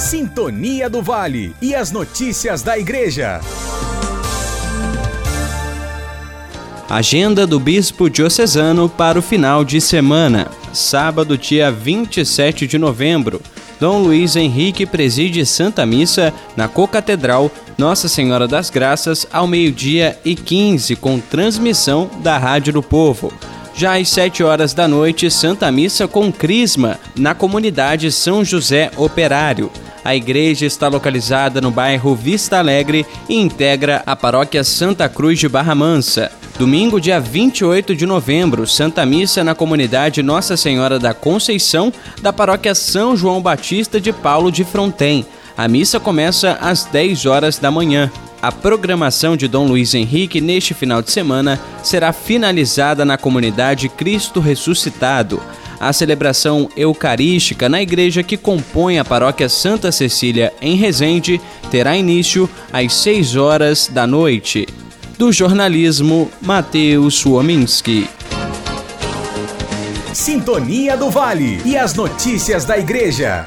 Sintonia do Vale e as notícias da Igreja. Agenda do Bispo Diocesano para o final de semana. Sábado, dia 27 de novembro. Dom Luiz Henrique preside Santa Missa na Cocatedral Nossa Senhora das Graças ao meio-dia e 15, com transmissão da Rádio do Povo. Já às 7 horas da noite, Santa Missa com Crisma, na comunidade São José Operário. A igreja está localizada no bairro Vista Alegre e integra a paróquia Santa Cruz de Barra Mansa. Domingo, dia 28 de novembro, Santa Missa na comunidade Nossa Senhora da Conceição, da paróquia São João Batista de Paulo de Fronten. A missa começa às 10 horas da manhã. A programação de Dom Luiz Henrique neste final de semana será finalizada na comunidade Cristo Ressuscitado. A celebração eucarística na igreja que compõe a paróquia Santa Cecília em Resende terá início às 6 horas da noite do jornalismo Matheus Suominski. Sintonia do Vale e as notícias da Igreja.